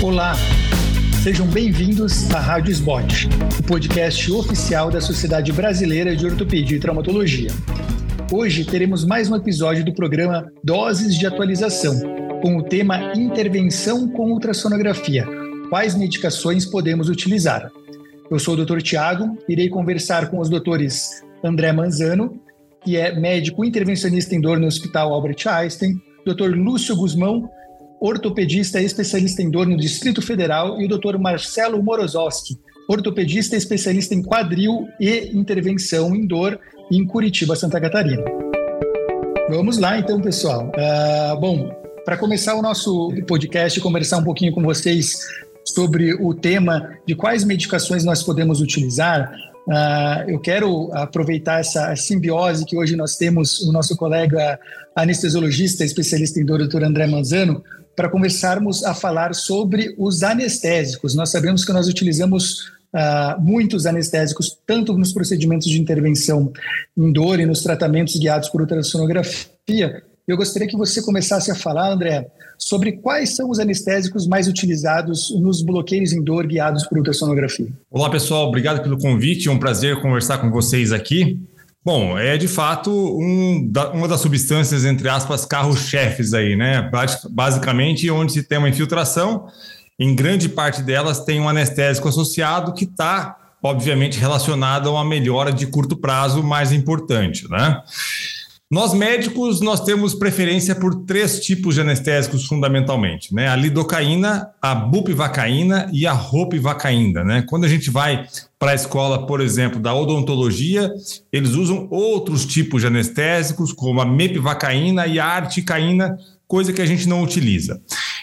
Olá, sejam bem-vindos à Rádio Sbot, o podcast oficial da Sociedade Brasileira de Ortopedia e Traumatologia. Hoje teremos mais um episódio do programa Doses de Atualização, com o tema Intervenção com ultrassonografia. Quais medicações podemos utilizar? Eu sou o Dr. Tiago, irei conversar com os doutores André Manzano, que é médico intervencionista em dor no Hospital Albert Einstein, Dr. Lúcio Guzmão, ortopedista especialista em dor no Distrito Federal, e o Dr. Marcelo Morozowski, ortopedista especialista em quadril e intervenção em dor em Curitiba, Santa Catarina. Vamos lá, então, pessoal. Uh, bom, para começar o nosso podcast, conversar um pouquinho com vocês sobre o tema de quais medicações nós podemos utilizar, Uh, eu quero aproveitar essa simbiose que hoje nós temos o nosso colega anestesiologista, especialista em dor, doutor André Manzano, para conversarmos a falar sobre os anestésicos. Nós sabemos que nós utilizamos uh, muitos anestésicos, tanto nos procedimentos de intervenção em dor e nos tratamentos guiados por ultrassonografia. Eu gostaria que você começasse a falar, André, sobre quais são os anestésicos mais utilizados nos bloqueios em dor guiados por ultrassonografia. Olá, pessoal, obrigado pelo convite, é um prazer conversar com vocês aqui. Bom, é de fato um, uma das substâncias, entre aspas, carro-chefes aí, né? Basicamente, onde se tem uma infiltração, em grande parte delas tem um anestésico associado que está, obviamente, relacionado a uma melhora de curto prazo mais importante, né? Nós médicos, nós temos preferência por três tipos de anestésicos fundamentalmente, né? A lidocaína, a bupivacaína e a ropivacaína, né? Quando a gente vai para a escola, por exemplo, da odontologia, eles usam outros tipos de anestésicos, como a mepivacaína e a articaína, coisa que a gente não utiliza.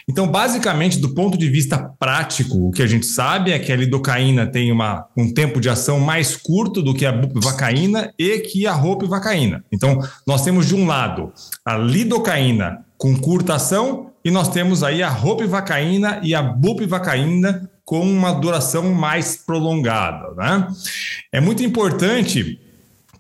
Então, basicamente, do ponto de vista prático, o que a gente sabe é que a lidocaína tem uma, um tempo de ação mais curto do que a bupivacaína e que a ropivacaína. Então, nós temos de um lado a lidocaína com curta ação e nós temos aí a ropivacaína e a bupivacaína com uma duração mais prolongada. Né? É muito importante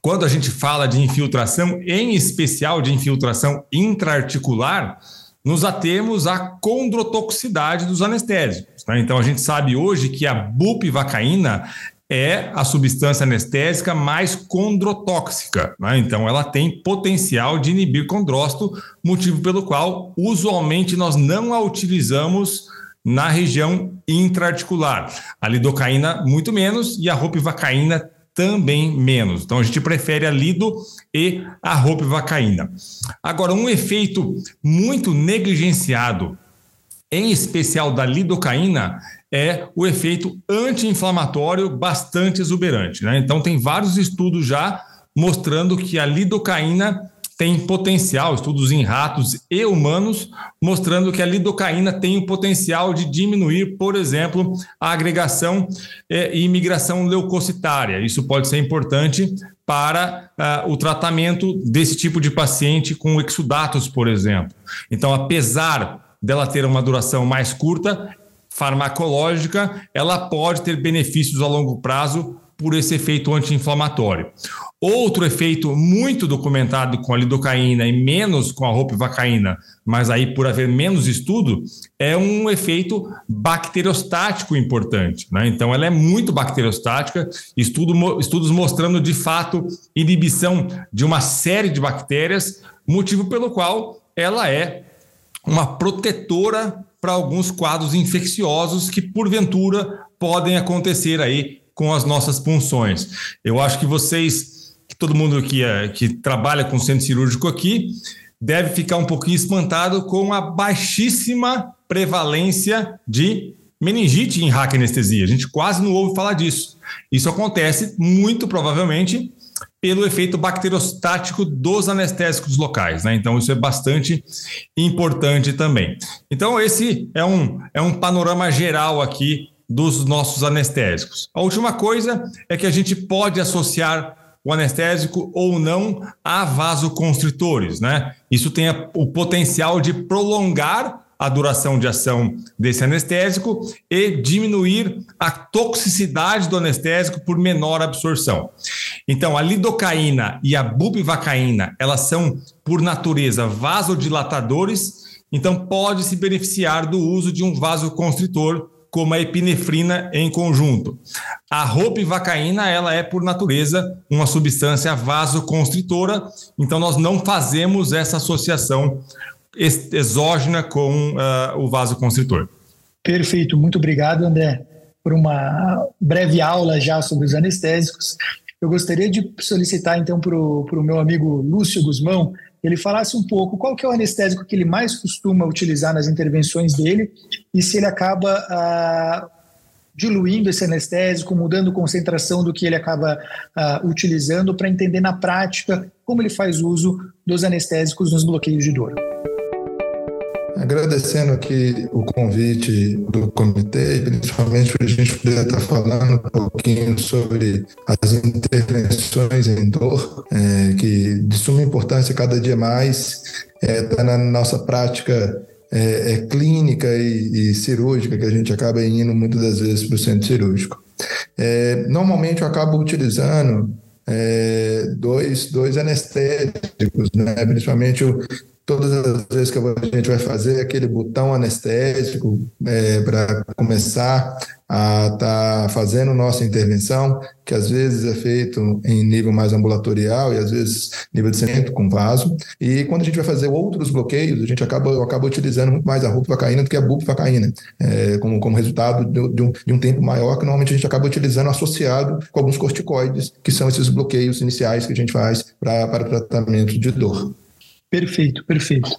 quando a gente fala de infiltração, em especial de infiltração intraarticular, nos atemos à condrotoxicidade dos anestésicos. Né? Então, a gente sabe hoje que a bupivacaína é a substância anestésica mais condrotóxica. Né? Então, ela tem potencial de inibir condrócito, motivo pelo qual, usualmente, nós não a utilizamos na região intraarticular. A lidocaína, muito menos, e a ropivacaína também menos. Então a gente prefere a lido e a ropivacaína. Agora, um efeito muito negligenciado, em especial da lidocaína, é o efeito anti-inflamatório bastante exuberante. Né? Então tem vários estudos já mostrando que a lidocaína tem potencial, estudos em ratos e humanos, mostrando que a lidocaína tem o potencial de diminuir, por exemplo, a agregação eh, e migração leucocitária. Isso pode ser importante para uh, o tratamento desse tipo de paciente com exudatos, por exemplo. Então, apesar dela ter uma duração mais curta, farmacológica, ela pode ter benefícios a longo prazo por esse efeito anti-inflamatório. Outro efeito muito documentado com a lidocaína e menos com a ropivacaína, mas aí por haver menos estudo, é um efeito bacteriostático importante. Né? Então, ela é muito bacteriostática, estudo, estudos mostrando de fato inibição de uma série de bactérias, motivo pelo qual ela é uma protetora para alguns quadros infecciosos que, porventura, podem acontecer aí com as nossas punções. Eu acho que vocês, que todo mundo que, é, que trabalha com centro cirúrgico aqui, deve ficar um pouquinho espantado com a baixíssima prevalência de meningite em hack anestesia. A gente quase não ouve falar disso. Isso acontece muito provavelmente pelo efeito bacteriostático dos anestésicos locais, né? Então isso é bastante importante também. Então esse é um, é um panorama geral aqui dos nossos anestésicos. A última coisa é que a gente pode associar o anestésico ou não a vasoconstritores, né? Isso tem o potencial de prolongar a duração de ação desse anestésico e diminuir a toxicidade do anestésico por menor absorção. Então, a lidocaína e a bupivacaína, elas são por natureza vasodilatadores então pode se beneficiar do uso de um vasoconstritor como a epinefrina em conjunto. A ropivacaína, ela é por natureza uma substância vasoconstritora, então nós não fazemos essa associação exógena com uh, o vasoconstritor. Perfeito, muito obrigado, André, por uma breve aula já sobre os anestésicos. Eu gostaria de solicitar então para o meu amigo Lúcio Guzmão ele falasse um pouco qual que é o anestésico que ele mais costuma utilizar nas intervenções dele e se ele acaba ah, diluindo esse anestésico, mudando a concentração do que ele acaba ah, utilizando para entender na prática como ele faz uso dos anestésicos nos bloqueios de dor. Agradecendo aqui o convite do comitê, principalmente para a gente poder estar falando um pouquinho sobre as intervenções em dor, é, que de suma importância cada dia mais está é, tá na nossa prática é, é clínica e, e, cirúrgica, que a gente acaba indo muitas das vezes para o centro cirúrgico. É, normalmente eu acabo utilizando é, dois, dois anestésicos, né? principalmente o Todas as vezes que a gente vai fazer aquele botão anestésico é, para começar a estar tá fazendo nossa intervenção, que às vezes é feito em nível mais ambulatorial e às vezes nível de centro com vaso. E quando a gente vai fazer outros bloqueios, a gente acaba, acaba utilizando muito mais a rupivacaína do que a bupivacaína, é, como, como resultado de, de, um, de um tempo maior que normalmente a gente acaba utilizando associado com alguns corticoides, que são esses bloqueios iniciais que a gente faz para tratamento de dor. Perfeito, perfeito.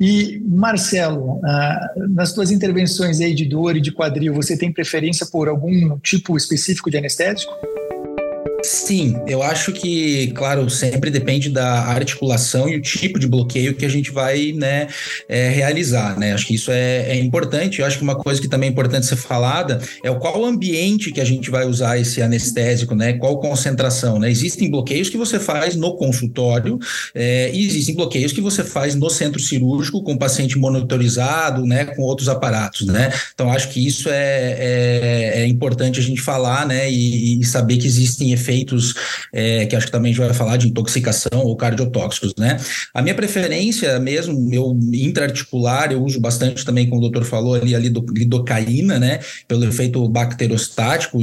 E, Marcelo, ah, nas tuas intervenções aí de dor e de quadril, você tem preferência por algum tipo específico de anestésico? Sim, eu acho que, claro, sempre depende da articulação e o tipo de bloqueio que a gente vai né, é, realizar, né? Acho que isso é, é, importante. Eu acho que uma coisa que também é importante ser falada é o qual ambiente que a gente vai usar esse anestésico, né? Qual concentração, né? Existem bloqueios que você faz no consultório é, e existem bloqueios que você faz no centro cirúrgico com o paciente monitorizado, né? Com outros aparatos, né? Então, acho que isso é, é, é importante a gente falar, né? E, e saber que existem efeitos efeitos é, que acho que também a gente vai falar de intoxicação ou cardiotóxicos, né? A minha preferência mesmo, meu intraarticular, eu uso bastante também, como o doutor falou ali, a lidocaína, né? Pelo efeito bacterostático,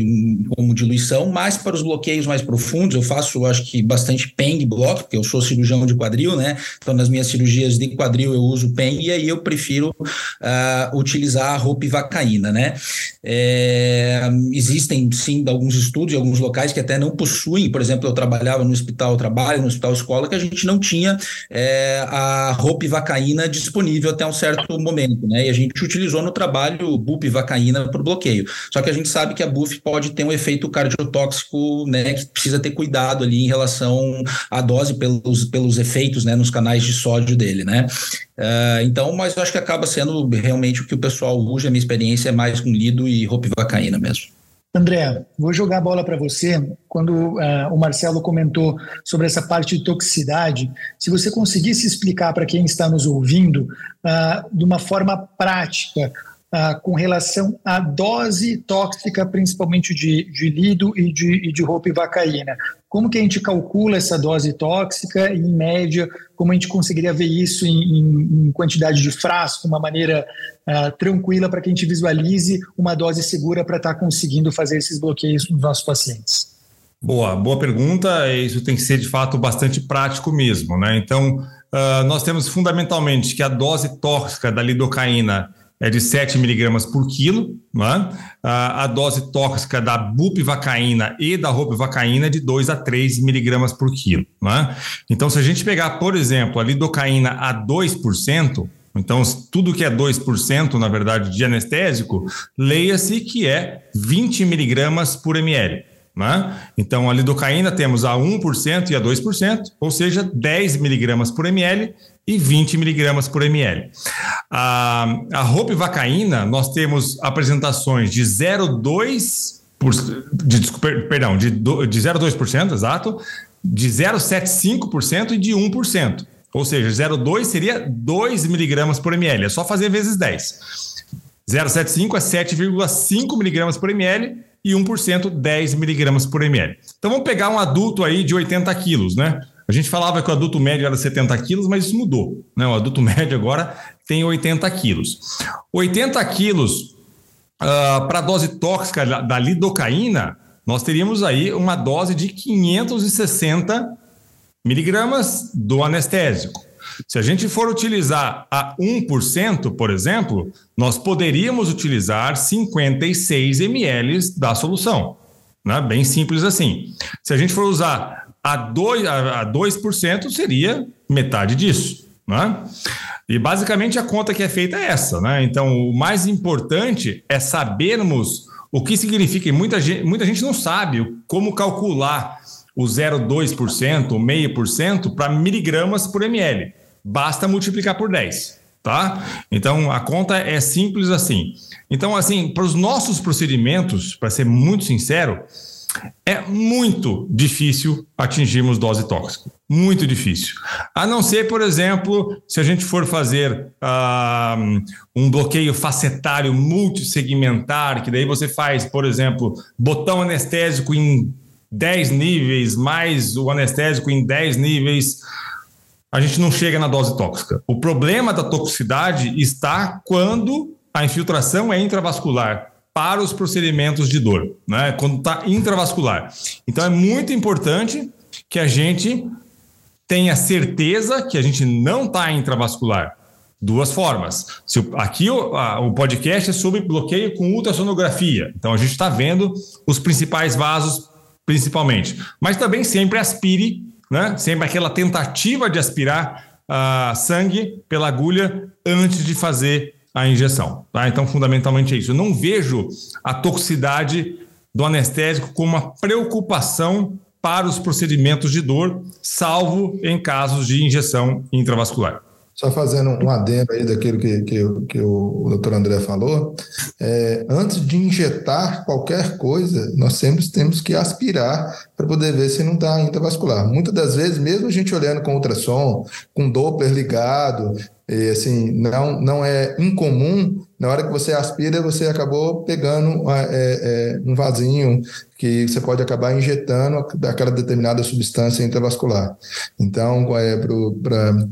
como diluição, mas para os bloqueios mais profundos, eu faço, acho que bastante PENG bloco, porque eu sou cirurgião de quadril, né? Então, nas minhas cirurgias de quadril eu uso PENG e aí eu prefiro uh, utilizar a ropivacaína, né? É, existem, sim, alguns estudos em alguns locais que até não possuem, por exemplo, eu trabalhava no hospital, trabalho no hospital escola, que a gente não tinha é, a ropivacaína disponível até um certo momento, né? E a gente utilizou no trabalho bupivacaína para o bloqueio. Só que a gente sabe que a buf pode ter um efeito cardiotóxico, né? Que precisa ter cuidado ali em relação à dose pelos, pelos efeitos, né? Nos canais de sódio dele, né? Uh, então, mas eu acho que acaba sendo realmente o que o pessoal usa. A minha experiência é mais com lido e ropivacaína mesmo. André, vou jogar a bola para você. Quando uh, o Marcelo comentou sobre essa parte de toxicidade, se você conseguisse explicar para quem está nos ouvindo, uh, de uma forma prática, uh, com relação à dose tóxica, principalmente de, de lido e de, e de. Como que a gente calcula essa dose tóxica em média, como a gente conseguiria ver isso em, em, em quantidade de frasco, uma maneira uh, tranquila para que a gente visualize uma dose segura para estar tá conseguindo fazer esses bloqueios nos nossos pacientes? Boa, boa pergunta. Isso tem que ser de fato bastante prático mesmo, né? Então, uh, nós temos fundamentalmente que a dose tóxica da lidocaína é de 7 miligramas por quilo, né? a, dose tóxica da bupivacaína e da ropivacaína é de 2 a 3 miligramas por quilo. Né? Então, se a gente pegar, por exemplo, a lidocaína a 2%, então, tudo que é 2%, na verdade, de anestésico, leia-se que é 20 miligramas por ml. Né? Então, a lidocaína temos a 1% e a 2%, ou seja, 10 miligramas por ml e 20 miligramas por ml. A, a ropivacaína, nós temos apresentações de 0,2%, de, perdão, de, de 0,2%, exato, de 0,75% e de 1%. Ou seja, 0,2 seria 2 miligramas por ml, é só fazer vezes 10. 0,75 é 7,5 miligramas por ml e 1% 10 miligramas por ml. Então vamos pegar um adulto aí de 80 quilos, né? A gente falava que o adulto médio era 70 quilos, mas isso mudou. Né? O adulto médio agora tem 80 quilos. 80 quilos uh, para a dose tóxica da lidocaína, nós teríamos aí uma dose de 560 miligramas do anestésico. Se a gente for utilizar a 1%, por exemplo, nós poderíamos utilizar 56 ml da solução. Né? Bem simples assim. Se a gente for usar a 2%, a 2% seria metade disso. Né? E basicamente a conta que é feita é essa. Né? Então, o mais importante é sabermos o que significa, e muita gente, muita gente não sabe como calcular o 0,2%, o meio por cento para miligramas por ml. Basta multiplicar por 10, tá? Então a conta é simples assim. Então, assim, para os nossos procedimentos, para ser muito sincero, é muito difícil atingirmos dose tóxica. Muito difícil. A não ser, por exemplo, se a gente for fazer uh, um bloqueio facetário multissegmentar, que daí você faz, por exemplo, botão anestésico em 10 níveis, mais o anestésico em 10 níveis, a gente não chega na dose tóxica. O problema da toxicidade está quando a infiltração é intravascular para os procedimentos de dor, né? Quando está intravascular. Então é muito importante que a gente tenha certeza que a gente não está intravascular. Duas formas. Se, aqui o, a, o podcast é sobre bloqueio com ultrassonografia. Então a gente está vendo os principais vasos, principalmente. Mas também sempre aspire, né? Sempre aquela tentativa de aspirar uh, sangue pela agulha antes de fazer a injeção. Tá? Então, fundamentalmente é isso. Eu não vejo a toxicidade do anestésico como uma preocupação para os procedimentos de dor, salvo em casos de injeção intravascular. Só fazendo um adendo aí daquilo que, que, que o doutor André falou, é, antes de injetar qualquer coisa, nós sempre temos que aspirar para poder ver se não está intravascular. Muitas das vezes, mesmo a gente olhando com ultrassom, com Doppler ligado, e, assim, não, não é incomum, na hora que você aspira, você acabou pegando é, é, um vasinho que você pode acabar injetando aquela determinada substância intravascular. Então, é,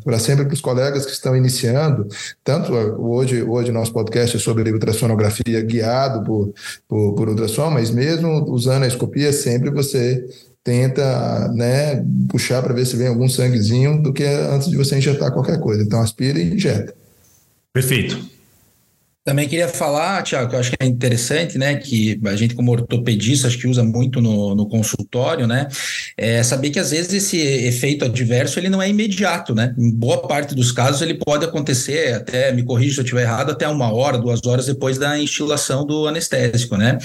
para sempre para os colegas que estão iniciando, tanto hoje, hoje nosso podcast é sobre ultrassonografia guiado por, por, por ultrassom, mas mesmo usando a escopia, sempre você tenta né, puxar para ver se vem algum sanguezinho do que antes de você injetar qualquer coisa. Então aspira e injeta. Perfeito. Também queria falar, Tiago, que eu acho que é interessante, né, que a gente como ortopedista acho que usa muito no, no consultório, né, é saber que às vezes esse efeito adverso ele não é imediato, né, em boa parte dos casos ele pode acontecer, até, me corrija se eu estiver errado, até uma hora, duas horas depois da instilação do anestésico, né,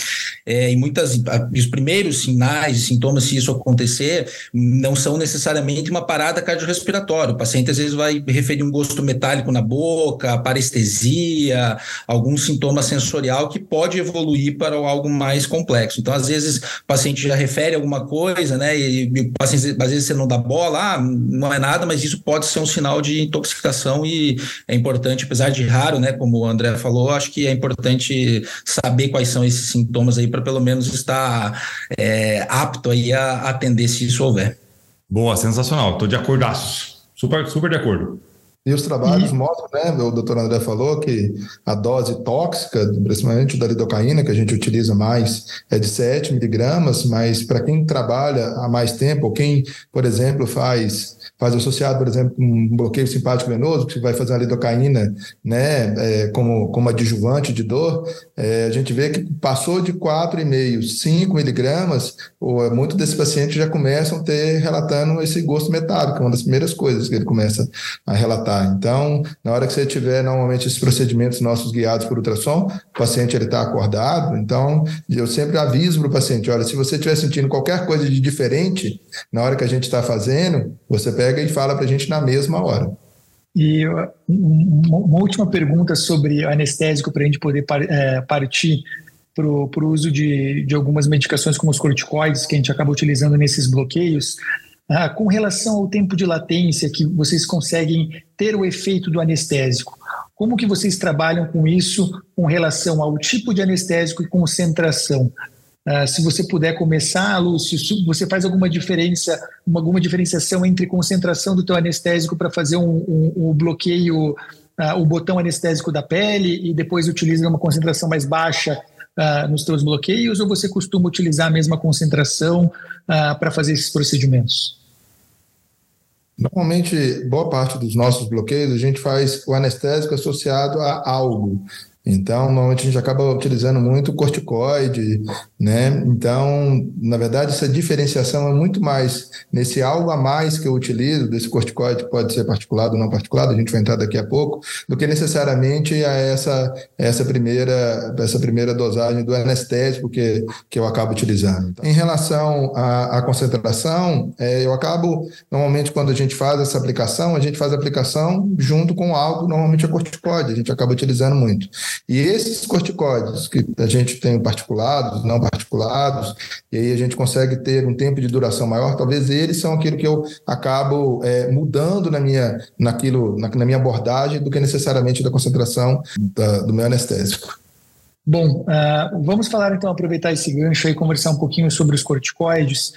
é, e muitas, os primeiros sinais e sintomas, se isso acontecer, não são necessariamente uma parada cardiorrespiratória, o paciente às vezes vai referir um gosto metálico na boca, parestesia, algum sintoma sensorial que pode evoluir para algo mais complexo. Então, às vezes, o paciente já refere alguma coisa, né? E, e o paciente, às vezes, você não dá bola, ah, não é nada, mas isso pode ser um sinal de intoxicação e é importante, apesar de raro, né? Como o André falou, acho que é importante saber quais são esses sintomas aí para pelo menos estar é, apto aí a atender se isso houver. Boa, sensacional. Estou de acordo. Super, super de acordo. E os trabalhos mostram, né, o doutor André falou, que a dose tóxica, principalmente da lidocaína, que a gente utiliza mais, é de 7 miligramas, mas para quem trabalha há mais tempo, ou quem, por exemplo, faz faz associado, por exemplo, com um bloqueio simpático venoso, que vai fazer a lidocaína né, é, como, como adjuvante de dor, é, a gente vê que passou de 4,5, 5 miligramas, ou, muitos desses pacientes já começam a ter relatando esse gosto metálico, uma das primeiras coisas que ele começa a relatar. Então, na hora que você tiver normalmente esses procedimentos nossos guiados por ultrassom, o paciente ele está acordado, então eu sempre aviso para o paciente, olha, se você estiver sentindo qualquer coisa de diferente na hora que a gente está fazendo, você pega e fala para a gente na mesma hora. E uma última pergunta sobre anestésico para a gente poder é, partir para o uso de, de algumas medicações como os corticoides que a gente acaba utilizando nesses bloqueios. Ah, com relação ao tempo de latência que vocês conseguem ter o efeito do anestésico, como que vocês trabalham com isso com relação ao tipo de anestésico e concentração? Uh, se você puder começar, Lúcio, você faz alguma diferença, uma, alguma diferenciação entre concentração do teu anestésico para fazer um, um, um, bloqueio uh, o botão anestésico da pele e depois utiliza uma concentração mais baixa uh, nos seus bloqueios ou você costuma utilizar a mesma concentração uh, para fazer esses procedimentos? Normalmente, boa parte dos nossos bloqueios, a gente faz o anestésico associado a algo. Então, normalmente a gente acaba utilizando muito corticoide, né? Então, na verdade, essa diferenciação é muito mais nesse algo a mais que eu utilizo, desse corticoide, pode ser particulado ou não particulado, a gente vai entrar daqui a pouco, do que necessariamente a essa, essa, primeira, essa primeira dosagem do anestésico que, que eu acabo utilizando. Então, em relação à, à concentração, é, eu acabo, normalmente, quando a gente faz essa aplicação, a gente faz a aplicação junto com algo, normalmente a corticoide, a gente acaba utilizando muito. E esses corticóides que a gente tem particulados, não particulados, e aí a gente consegue ter um tempo de duração maior, talvez eles são aquilo que eu acabo é, mudando na minha, naquilo, na, na, minha abordagem do que necessariamente da concentração da, do meu anestésico. Bom, uh, vamos falar então, aproveitar esse gancho e conversar um pouquinho sobre os corticoides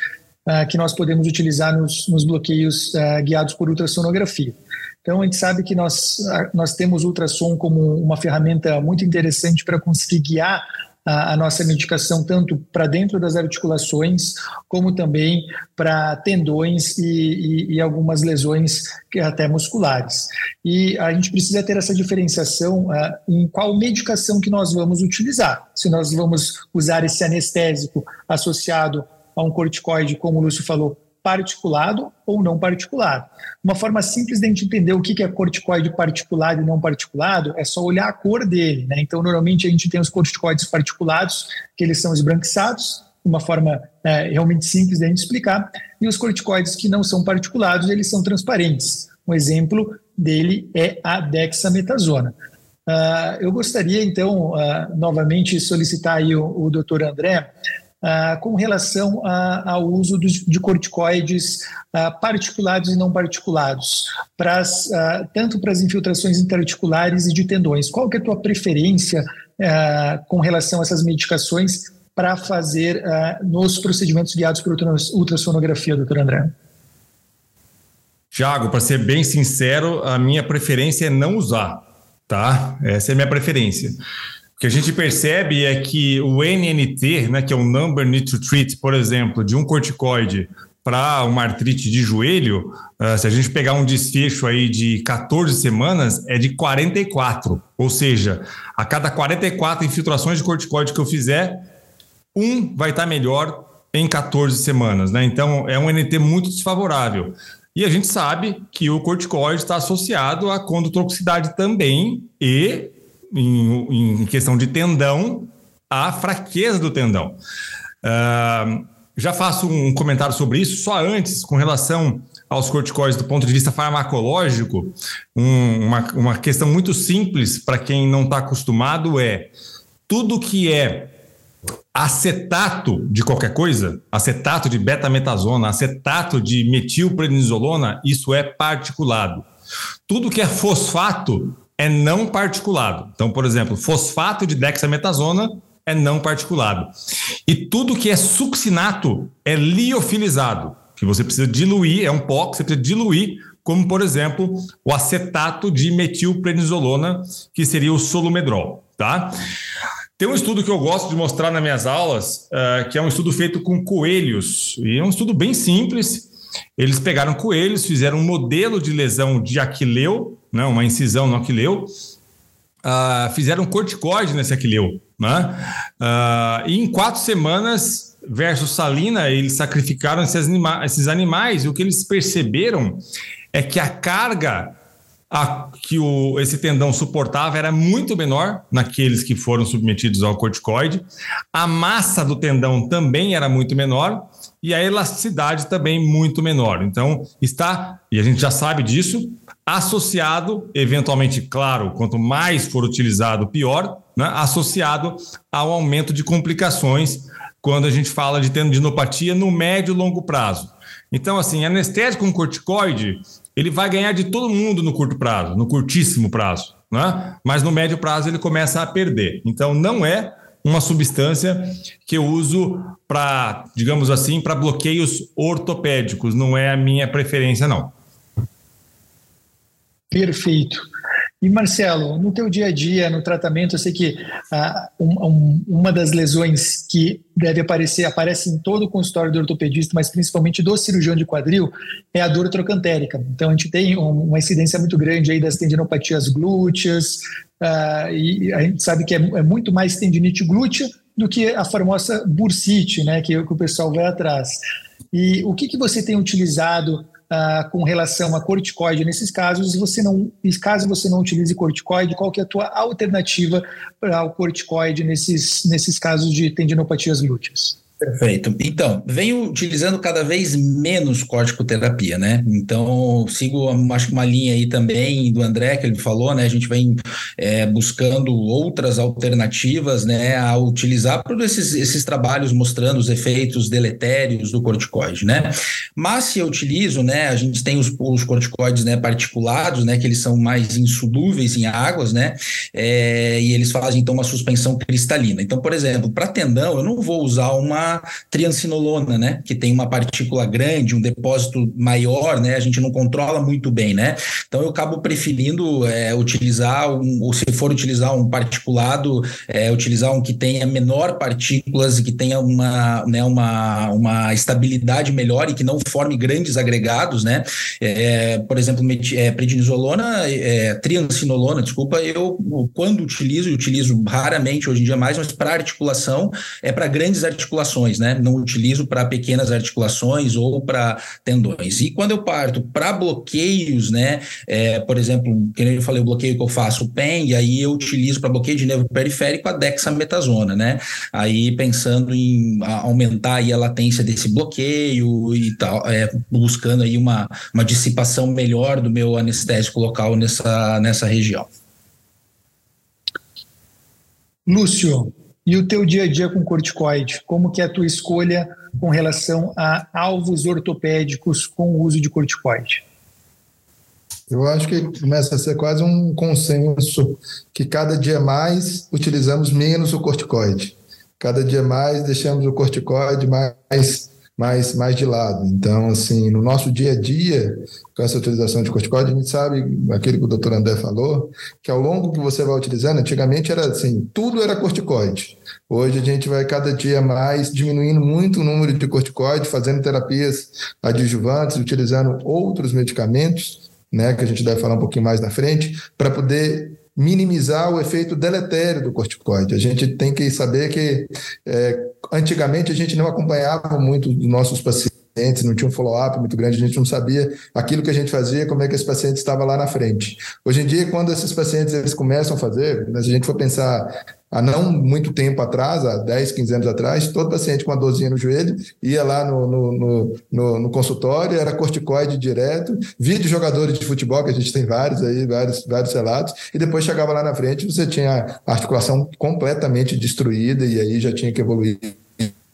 uh, que nós podemos utilizar nos, nos bloqueios uh, guiados por ultrassonografia. Então, a gente sabe que nós, nós temos o ultrassom como uma ferramenta muito interessante para conseguir guiar a, nossa medicação tanto para dentro das articulações, como também para tendões e, e, e, algumas lesões até musculares. E a gente precisa ter essa diferenciação em qual medicação que nós vamos utilizar. Se nós vamos usar esse anestésico associado a um corticoide, como o Lúcio falou, particulado ou não particulado. Uma forma simples de a gente entender o que é corticoide particulado e não particulado é só olhar a cor dele. Né? Então, normalmente a gente tem os corticoides particulados, que eles são esbranquiçados, uma forma é, realmente simples de a gente explicar, e os corticoides que não são particulados, eles são transparentes. Um exemplo dele é a dexametasona. Uh, eu gostaria, então, uh, novamente solicitar aí o, o doutor André ah, com relação ao uso de corticoides ah, particulados e não particulados, ah, tanto para as infiltrações interarticulares e de tendões. Qual que é a tua preferência com relação a essas medicações para fazer nos procedimentos guiados por ultrassonografia, doutor André? Tiago, para ser bem sincero, a minha preferência é não usar, tá? Essa é a minha preferência. O que a gente percebe é que o NNT, né, que é o Number Need to Treat, por exemplo, de um corticoide para uma artrite de joelho, uh, se a gente pegar um desfecho aí de 14 semanas, é de 44. Ou seja, a cada 44 infiltrações de corticoide que eu fizer, um vai estar tá melhor em 14 semanas. Né? Então, é um NT muito desfavorável. E a gente sabe que o corticoide está associado à condutoxicidade também e em, em questão de tendão, a fraqueza do tendão. Uh, já faço um comentário sobre isso, só antes, com relação aos corticoides do ponto de vista farmacológico, um, uma, uma questão muito simples para quem não está acostumado é tudo que é acetato de qualquer coisa, acetato de betametasona, acetato de metilprednisolona, isso é particulado. Tudo que é fosfato é não particulado. Então, por exemplo, fosfato de dexametasona é não particulado. E tudo que é succinato é liofilizado, que você precisa diluir, é um pó que você precisa diluir, como, por exemplo, o acetato de metilprednisolona, que seria o solumedrol, tá? Tem um estudo que eu gosto de mostrar nas minhas aulas, uh, que é um estudo feito com coelhos, e é um estudo bem simples. Eles pegaram coelhos, fizeram um modelo de lesão de aquileu, né, uma incisão no aquileu, uh, fizeram corticoide nesse aquileu. Né? Uh, e em quatro semanas, versus salina, eles sacrificaram esses, anima esses animais, e o que eles perceberam é que a carga a, que o, esse tendão suportava era muito menor naqueles que foram submetidos ao corticoide, a massa do tendão também era muito menor e a elasticidade também muito menor. Então, está, e a gente já sabe disso, associado, eventualmente, claro, quanto mais for utilizado, pior, né? associado ao aumento de complicações quando a gente fala de tendinopatia no médio e longo prazo. Então, assim, anestésico com corticoide, ele vai ganhar de todo mundo no curto prazo, no curtíssimo prazo, né? mas no médio prazo ele começa a perder. Então, não é uma substância que eu uso para, digamos assim, para bloqueios ortopédicos, não é a minha preferência, não. Perfeito. E Marcelo, no teu dia a dia, no tratamento, eu sei que ah, um, um, uma das lesões que deve aparecer, aparece em todo o consultório do ortopedista, mas principalmente do cirurgião de quadril, é a dor trocantérica. Então a gente tem uma incidência muito grande aí das tendinopatias glúteas, ah, e a gente sabe que é, é muito mais tendinite glútea do que a famosa bursite, né, que, que o pessoal vai atrás. E o que, que você tem utilizado uh, com relação a corticoide nesses casos, e você não, caso você não utilize corticoide, qual que é a tua alternativa para o corticoide nesses, nesses casos de tendinopatias glúteas? Perfeito. Então, venho utilizando cada vez menos corticoterapia, né? Então, sigo, acho uma linha aí também do André, que ele falou, né? A gente vem é, buscando outras alternativas, né? A utilizar por esses, esses trabalhos mostrando os efeitos deletérios do corticoide, né? Mas se eu utilizo, né? A gente tem os, os corticoides, né? Particulados, né? Que eles são mais insolúveis em águas, né? É, e eles fazem, então, uma suspensão cristalina. Então, por exemplo, para tendão, eu não vou usar uma triancinolona, né? Que tem uma partícula grande, um depósito maior, né? A gente não controla muito bem, né? Então eu acabo preferindo é, utilizar, um, ou se for utilizar um particulado, é, utilizar um que tenha menor partículas e que tenha uma, né, uma, uma estabilidade melhor e que não forme grandes agregados, né? É, por exemplo, é, prednisolona, é, triancinolona, desculpa, eu quando utilizo, utilizo raramente hoje em dia mais, mas para articulação, é para grandes articulações articulações, né? Não utilizo para pequenas articulações ou para tendões. E quando eu parto para bloqueios, né? É, por exemplo, que eu falei, o bloqueio que eu faço, o PEN, e aí eu utilizo para bloqueio de nervo periférico a dexametasona, né? Aí pensando em aumentar aí a latência desse bloqueio e tal, é, buscando aí uma, uma dissipação melhor do meu anestésico local nessa, nessa região. Lúcio, e o teu dia a dia com corticoide? Como que é a tua escolha com relação a alvos ortopédicos com o uso de corticoide? Eu acho que começa a ser quase um consenso que cada dia mais utilizamos menos o corticoide. Cada dia mais deixamos o corticoide mais mais, mais de lado. Então, assim, no nosso dia a dia, com essa utilização de corticoide, a gente sabe, aquilo que o doutor André falou, que ao longo que você vai utilizando, antigamente era assim, tudo era corticoide. Hoje a gente vai cada dia mais diminuindo muito o número de corticoide, fazendo terapias adjuvantes, utilizando outros medicamentos, né, que a gente deve falar um pouquinho mais na frente, para poder minimizar o efeito deletério do corticoide. A gente tem que saber que é, antigamente a gente não acompanhava muito os nossos pacientes, não tinha um follow-up muito grande, a gente não sabia aquilo que a gente fazia, como é que esse paciente estava lá na frente. Hoje em dia, quando esses pacientes eles começam a fazer, se a gente for pensar há não muito tempo atrás, há 10, 15 anos atrás, todo paciente com uma dorzinha no joelho ia lá no, no, no, no consultório, era corticoide direto, vídeo jogadores de futebol, que a gente tem vários aí, vários, vários relatos, e depois chegava lá na frente, você tinha a articulação completamente destruída e aí já tinha que evoluir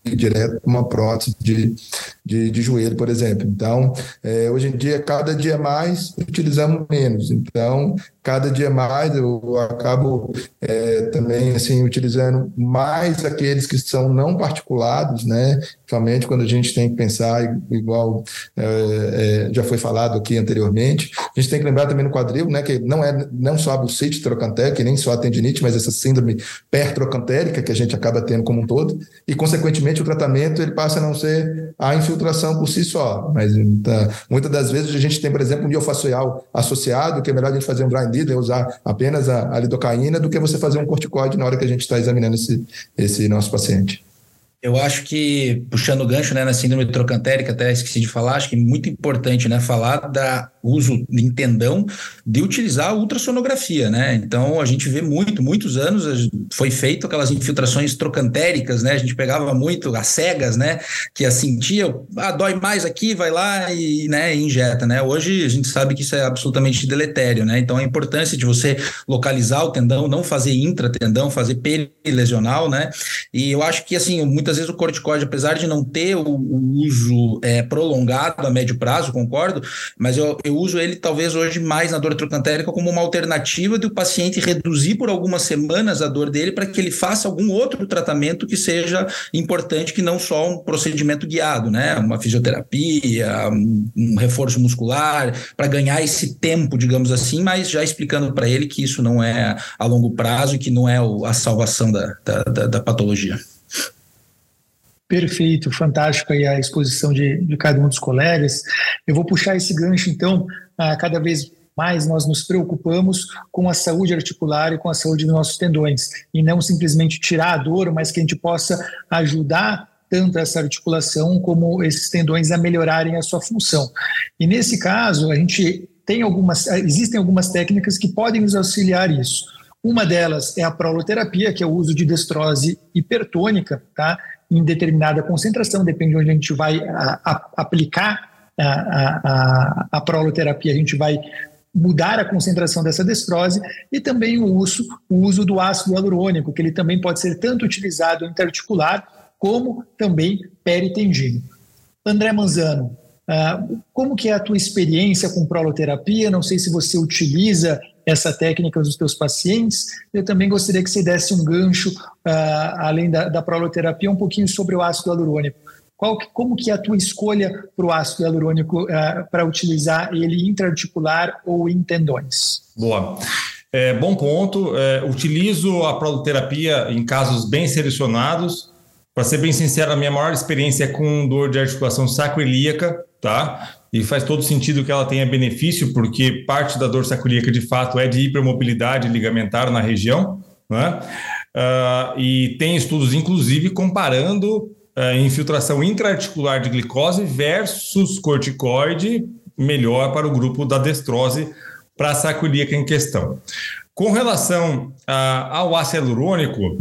direto uma prótese de, de, de, joelho, por exemplo. Então, é, hoje em dia, cada dia mais utilizamos menos. Então, cada dia mais eu acabo é, também assim utilizando mais aqueles que são não particulados, né? Somente quando a gente tem que pensar igual é, é, já foi falado aqui anteriormente. A gente tem que lembrar também no quadril, né? Que não é não só a bucite trocantérica, nem só a tendinite, mas essa síndrome pertrocantérica que a gente acaba tendo como um todo. E consequentemente o tratamento ele passa a não ser a infiltração por si só, mas tá, muitas das vezes a gente tem, por exemplo, um miofascial associado, que é melhor a gente fazer um dry needle, usar apenas a, a lidocaína, do que você fazer um corticoide na hora que a gente está examinando esse, esse nosso paciente. Eu acho que, puxando o gancho né, na síndrome trocantérica, até esqueci de falar, acho que é muito importante né, falar da uso em tendão de utilizar a ultrassonografia, né? Então a gente vê muito, muitos anos foi feito aquelas infiltrações trocantéricas, né? A gente pegava muito as cegas, né? Que a sentia, ah, dói mais aqui, vai lá e, né, injeta, né? Hoje a gente sabe que isso é absolutamente deletério, né? Então a importância de você localizar o tendão, não fazer intratendão, fazer perilesional, né? E eu acho que assim, muitas muitas vezes o corticóide, apesar de não ter o, o uso é, prolongado a médio prazo, concordo, mas eu, eu eu uso ele talvez hoje mais na dor trocantérica como uma alternativa do paciente reduzir por algumas semanas a dor dele para que ele faça algum outro tratamento que seja importante, que não só um procedimento guiado, né? Uma fisioterapia, um reforço muscular, para ganhar esse tempo, digamos assim, mas já explicando para ele que isso não é a longo prazo e que não é a salvação da, da, da, da patologia. Perfeito, fantástico aí a exposição de, de cada um dos colegas. Eu vou puxar esse gancho, então, a cada vez mais nós nos preocupamos com a saúde articular e com a saúde dos nossos tendões, e não simplesmente tirar a dor, mas que a gente possa ajudar tanto essa articulação como esses tendões a melhorarem a sua função. E nesse caso, a gente tem algumas, existem algumas técnicas que podem nos auxiliar isso. Uma delas é a proloterapia, que é o uso de destrose hipertônica, tá? Em determinada concentração, depende de onde a gente vai a, a, aplicar a, a, a proloterapia, a gente vai mudar a concentração dessa destrose e também o uso, o uso do ácido hialurônico, que ele também pode ser tanto utilizado interarticular como também peritendino. André Manzano, uh, como que é a tua experiência com proloterapia? Não sei se você utiliza essa técnica nos teus pacientes. Eu também gostaria que você desse um gancho, uh, além da, da proloterapia, um pouquinho sobre o ácido hialurônico. Qual, como que é a tua escolha para o ácido hialurônico uh, para utilizar ele intraarticular ou em tendões? Boa. É, bom ponto. É, utilizo a proloterapia em casos bem selecionados. Para ser bem sincero, a minha maior experiência é com dor de articulação sacroiliaca, tá? E faz todo sentido que ela tenha benefício, porque parte da dor sacroiliaca de fato é de hipermobilidade ligamentar na região, né? Uh, e tem estudos, inclusive, comparando uh, infiltração intraarticular de glicose versus corticoide, melhor para o grupo da destrose para a sacroiliaca em questão. Com relação uh, ao ácido hialurônico,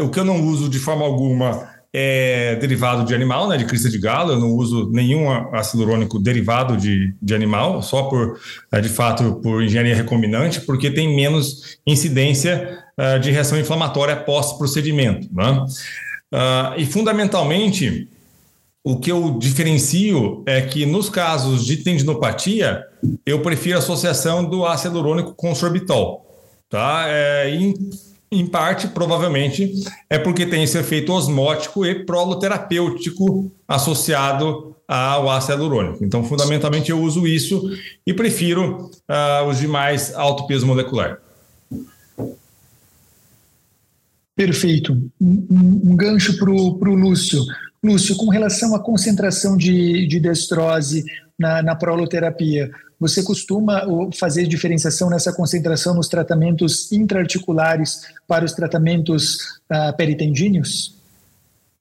o que eu não uso de forma alguma é derivado de animal, né, de crista de galo. Eu não uso nenhum ácido hialurônico derivado de, de animal, só por, é, de fato, por engenharia recombinante, porque tem menos incidência uh, de reação inflamatória pós-procedimento. Né? Uh, e, fundamentalmente, o que eu diferencio é que, nos casos de tendinopatia, eu prefiro a associação do ácido hialurônico com sorbitol. Tá? É, em parte, provavelmente, é porque tem esse efeito osmótico e proloterapêutico associado ao ácido hialurônico. Então, fundamentalmente, eu uso isso e prefiro uh, os de mais alto peso molecular. Perfeito. Um, um gancho para o Lúcio. Lúcio, com relação à concentração de, de destrose na, na proloterapia, você costuma fazer diferenciação nessa concentração nos tratamentos intraarticulares para os tratamentos uh, peritendíneos?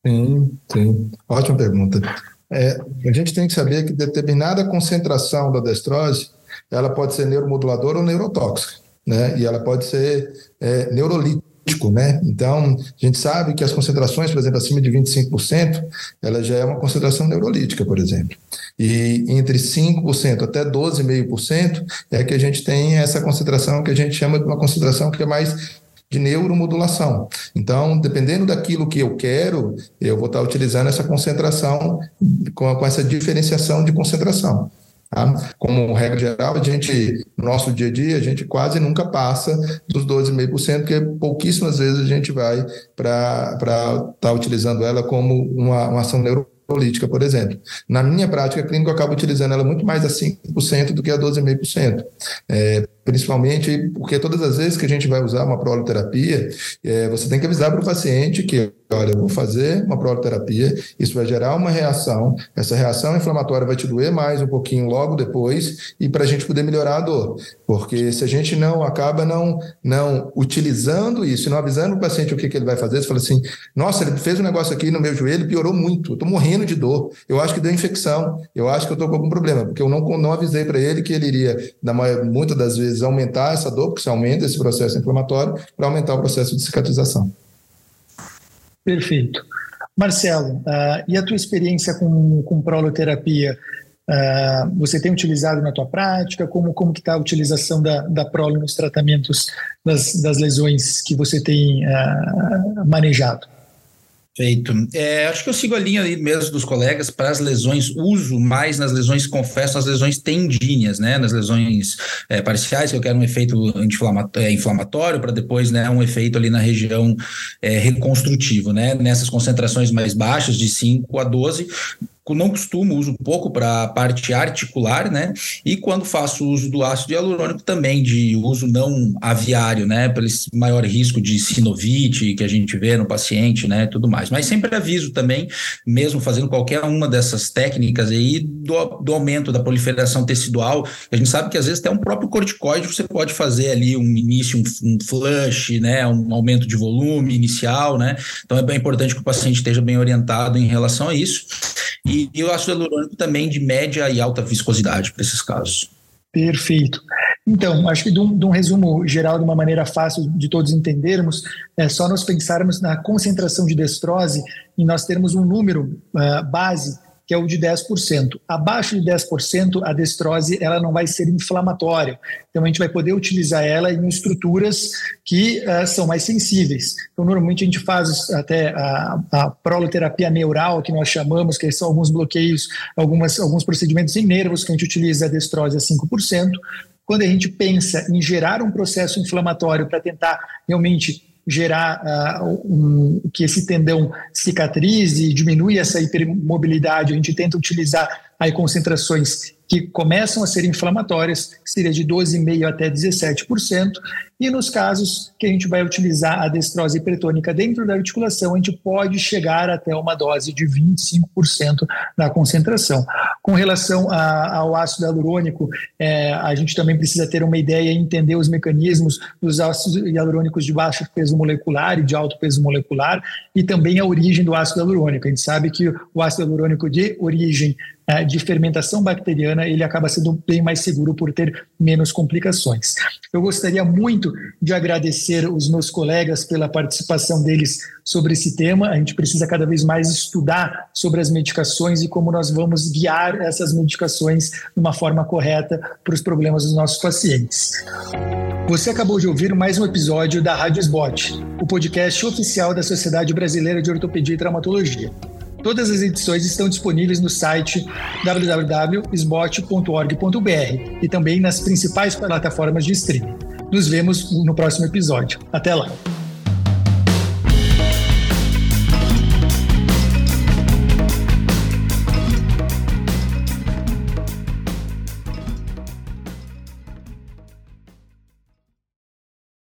Sim, sim. Ótima pergunta. É, a gente tem que saber que determinada concentração da destrose ela pode ser neuromoduladora ou neurotóxica, né? E ela pode ser é, neurolítica né? Então, a gente sabe que as concentrações, por exemplo, acima de 25%, ela já é uma concentração neurolítica, por exemplo. E entre 5% até 12,5% é que a gente tem essa concentração que a gente chama de uma concentração que é mais de neuromodulação. Então, dependendo daquilo que eu quero, eu vou estar utilizando essa concentração com, com essa diferenciação de concentração. Tá? Como regra geral, a gente, no nosso dia a dia, a gente quase nunca passa dos 12,5%, porque pouquíssimas vezes a gente vai para estar tá utilizando ela como uma, uma ação neurolítica, por exemplo. Na minha prática clínica, eu acabo utilizando ela muito mais a 5% do que a 12,5%. É, principalmente porque todas as vezes que a gente vai usar uma proloterapia, é, você tem que avisar para o paciente que olha, eu vou fazer uma proloterapia, isso vai gerar uma reação, essa reação inflamatória vai te doer mais um pouquinho logo depois, e para a gente poder melhorar a dor. Porque se a gente não acaba não, não utilizando isso, não avisando o paciente o que, que ele vai fazer, você fala assim: nossa, ele fez um negócio aqui no meu joelho, piorou muito, eu estou morrendo de dor, eu acho que deu infecção, eu acho que eu estou com algum problema, porque eu não, não avisei para ele que ele iria, muitas das vezes, aumentar essa dor, porque se aumenta esse processo inflamatório, para aumentar o processo de cicatrização. Perfeito. Marcelo, uh, e a tua experiência com, com proloterapia? Uh, você tem utilizado na tua prática? Como como que está a utilização da, da nos tratamentos das, das lesões que você tem uh, manejado? Feito. É, acho que eu sigo a linha mesmo dos colegas para as lesões, uso mais nas lesões, confesso, nas lesões tendíneas, né? Nas lesões é, parciais, que eu quero um efeito é, inflamatório para depois, né, um efeito ali na região é, reconstrutivo, né? Nessas concentrações mais baixas, de 5 a 12, não costumo, uso pouco para a parte articular, né? E quando faço uso do ácido hialurônico também de uso não aviário, né? Pelo maior risco de sinovite que a gente vê no paciente, né? Tudo mais. Mas sempre aviso também, mesmo fazendo qualquer uma dessas técnicas aí, do, do aumento da proliferação tecidual. A gente sabe que às vezes até um próprio corticoide você pode fazer ali um início, um, um flush, né? Um aumento de volume inicial, né? Então é bem importante que o paciente esteja bem orientado em relação a isso. E, e o ácido hialurônico também de média e alta viscosidade para esses casos. Perfeito. Então, acho que de um, de um, resumo geral, de uma maneira fácil de todos entendermos, é só nós pensarmos na concentração de destrose e nós termos um número uh, base que é o de 10%. Abaixo de 10%, a destrose ela não vai ser inflamatória. Então, a gente vai poder utilizar ela em estruturas que uh, são mais sensíveis. Então, normalmente a gente faz até a, a proloterapia neural, que nós chamamos, que são alguns bloqueios, algumas, alguns procedimentos em nervos, que a gente utiliza a destrose a 5%. Quando a gente pensa em gerar um processo inflamatório para tentar realmente gerar uh, um, que esse tendão cicatrize diminui essa hipermobilidade, a gente tenta utilizar aí concentrações que começam a ser inflamatórias, seria de 12,5% até 17%, e nos casos que a gente vai utilizar a destrose hipertônica dentro da articulação, a gente pode chegar até uma dose de 25% da concentração. Com relação a, ao ácido hialurônico, é, a gente também precisa ter uma ideia e entender os mecanismos dos ácidos hialurônicos de baixo peso molecular e de alto peso molecular, e também a origem do ácido hialurônico. A gente sabe que o ácido hialurônico de origem é, de fermentação bacteriana, ele acaba sendo bem mais seguro por ter menos complicações. Eu gostaria muito de agradecer os meus colegas pela participação deles sobre esse tema. A gente precisa cada vez mais estudar sobre as medicações e como nós vamos guiar essas medicações de uma forma correta para os problemas dos nossos pacientes. Você acabou de ouvir mais um episódio da Rádio Sbot, o podcast oficial da Sociedade Brasileira de Ortopedia e Traumatologia. Todas as edições estão disponíveis no site www.sbot.org.br e também nas principais plataformas de streaming. Nos vemos no próximo episódio. Até lá!